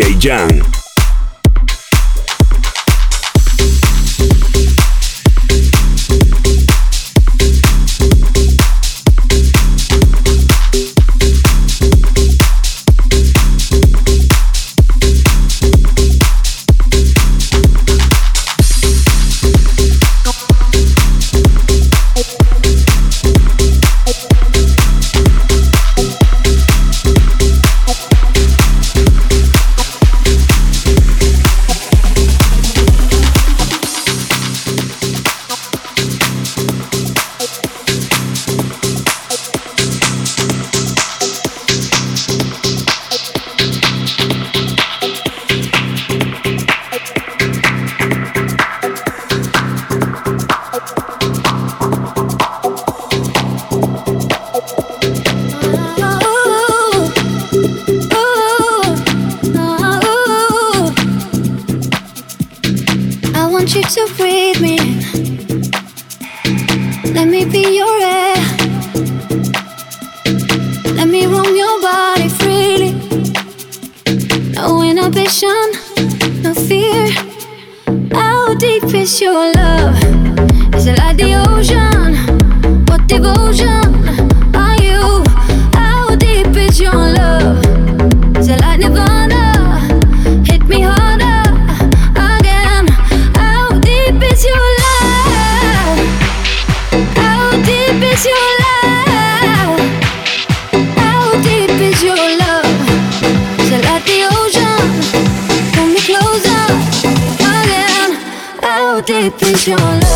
DJ Jan. Solution is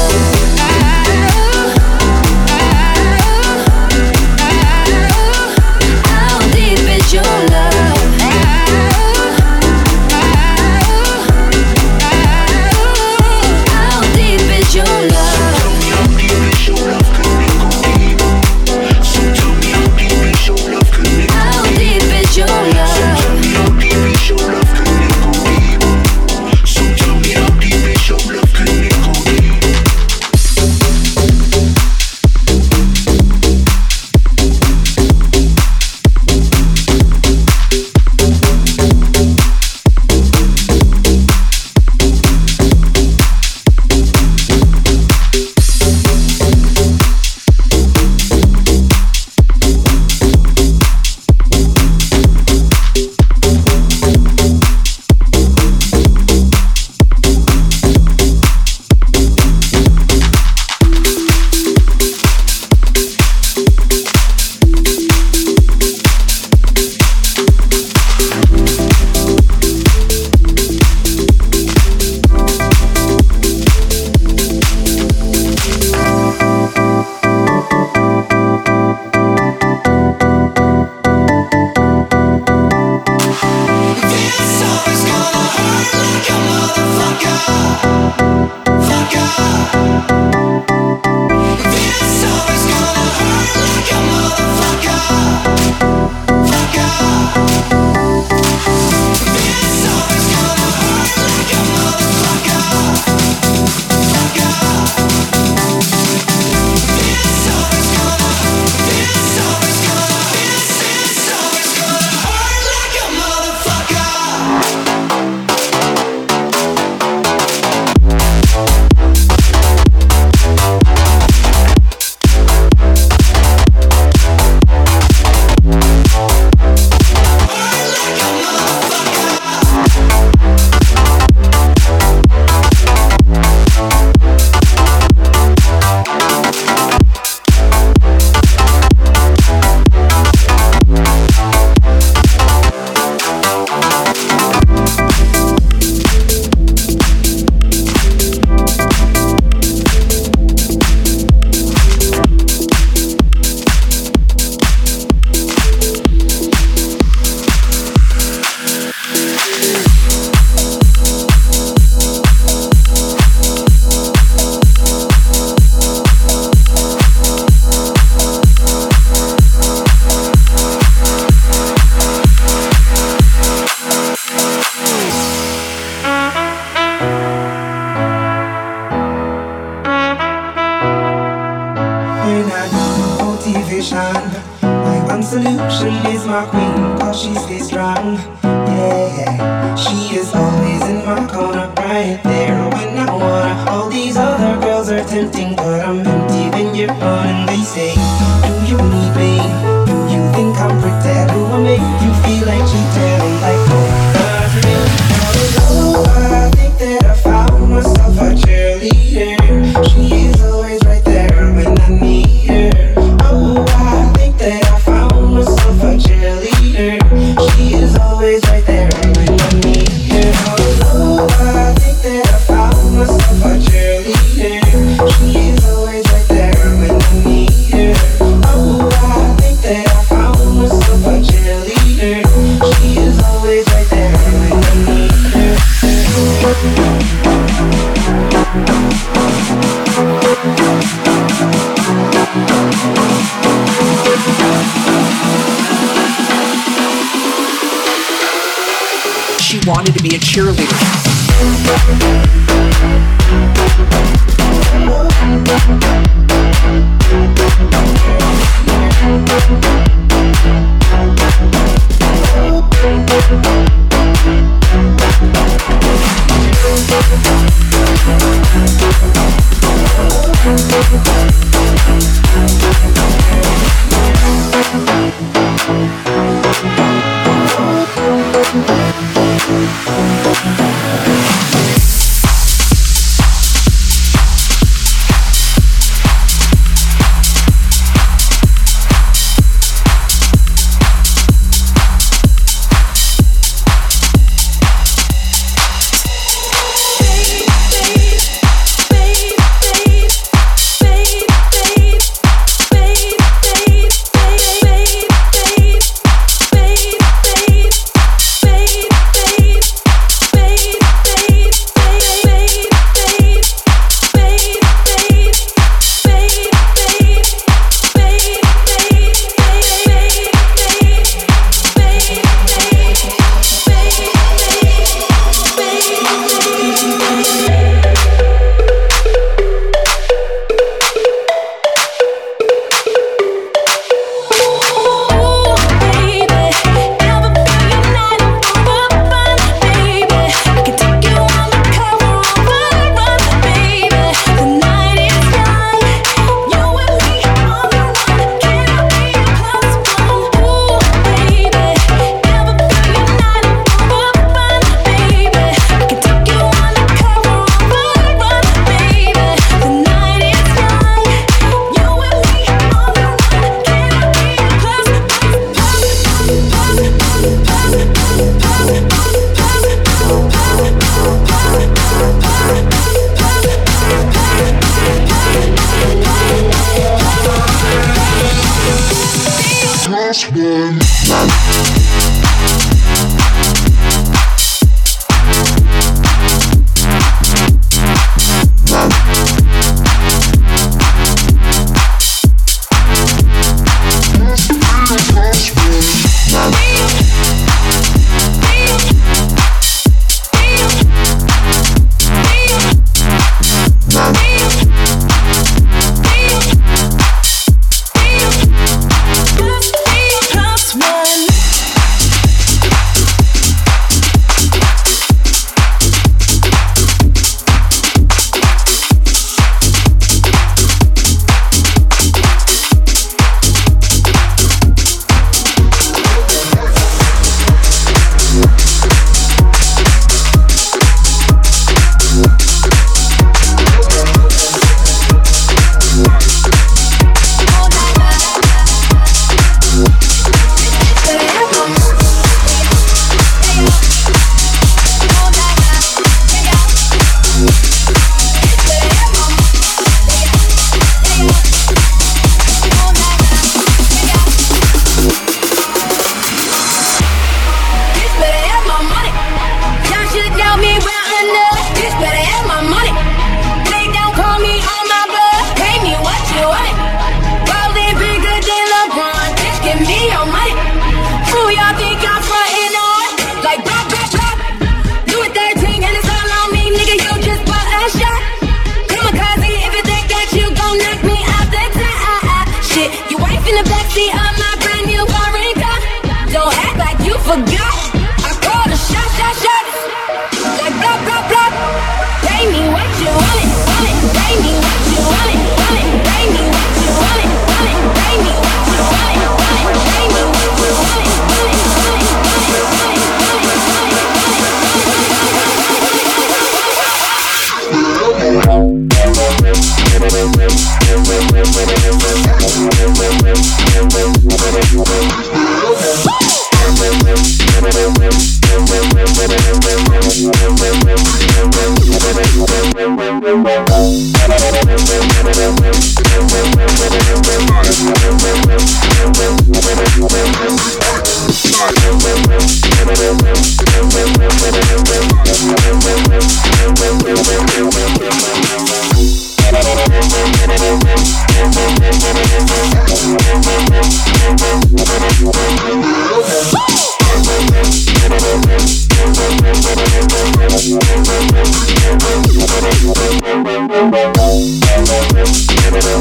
Thank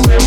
you.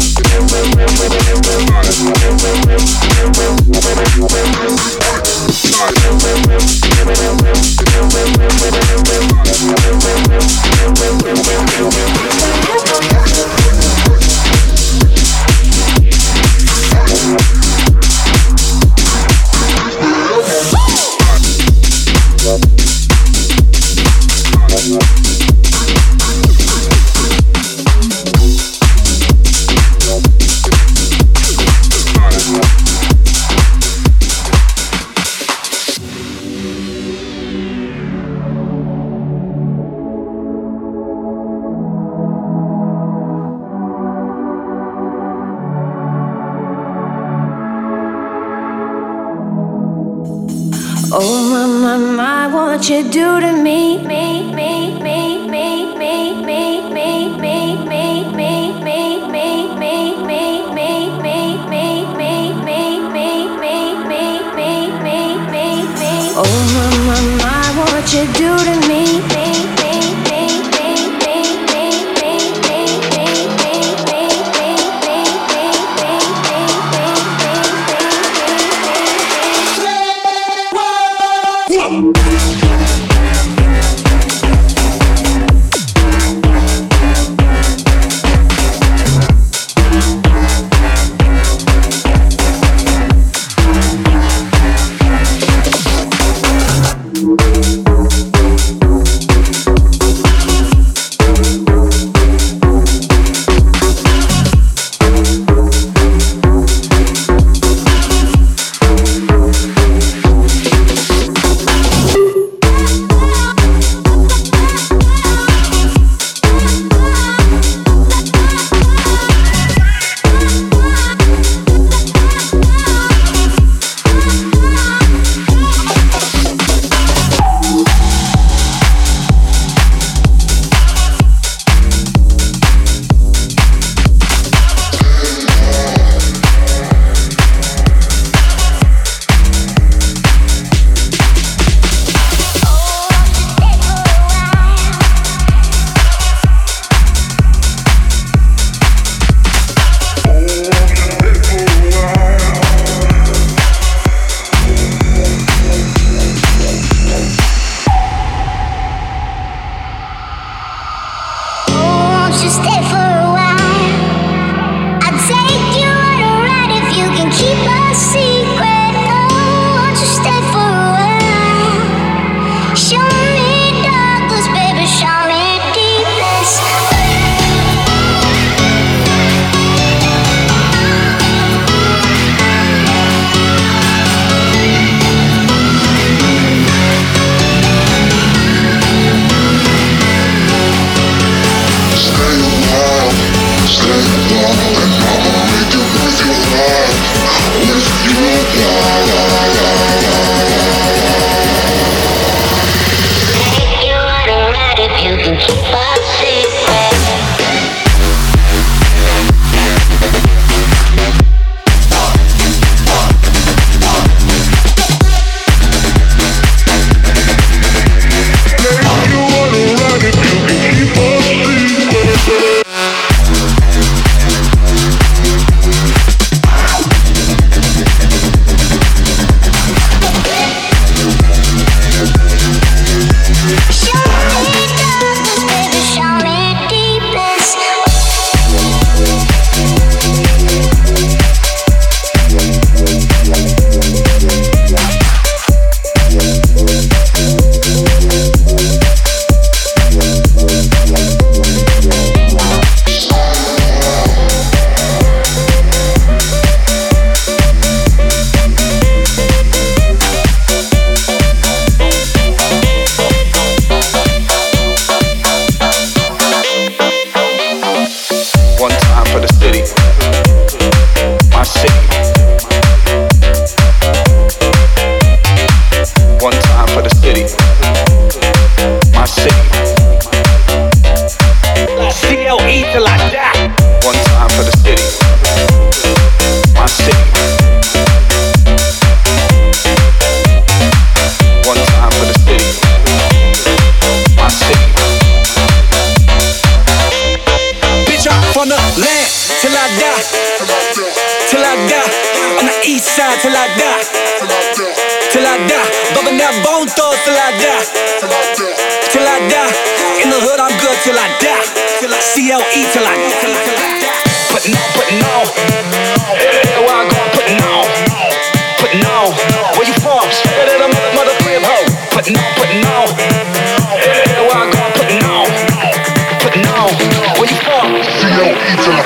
eat till I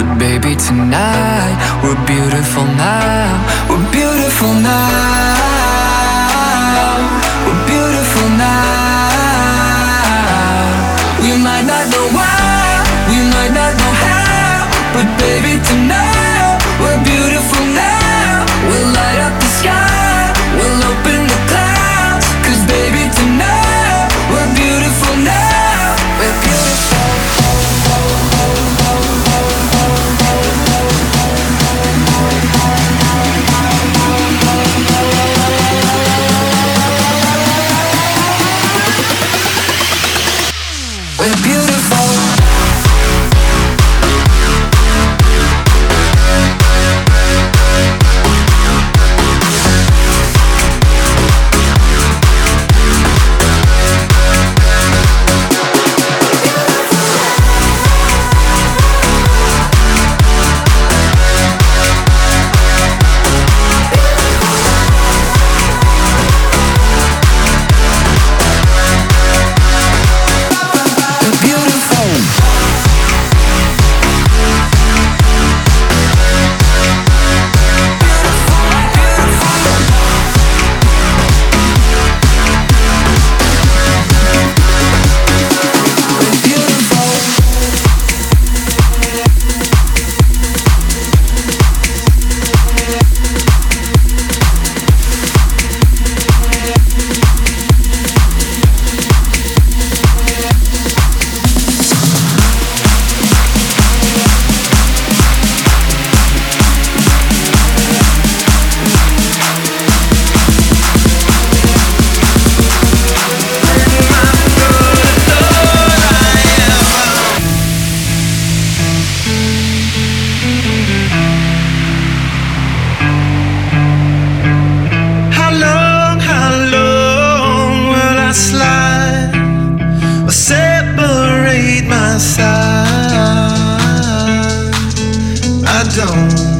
But baby, tonight we're beautiful now. don't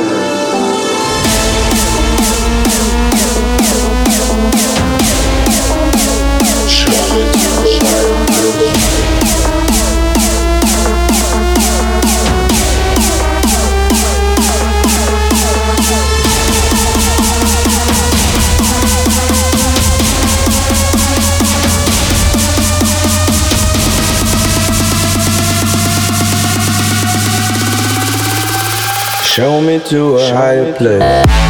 Show me to a higher place.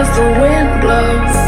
as the wind blows.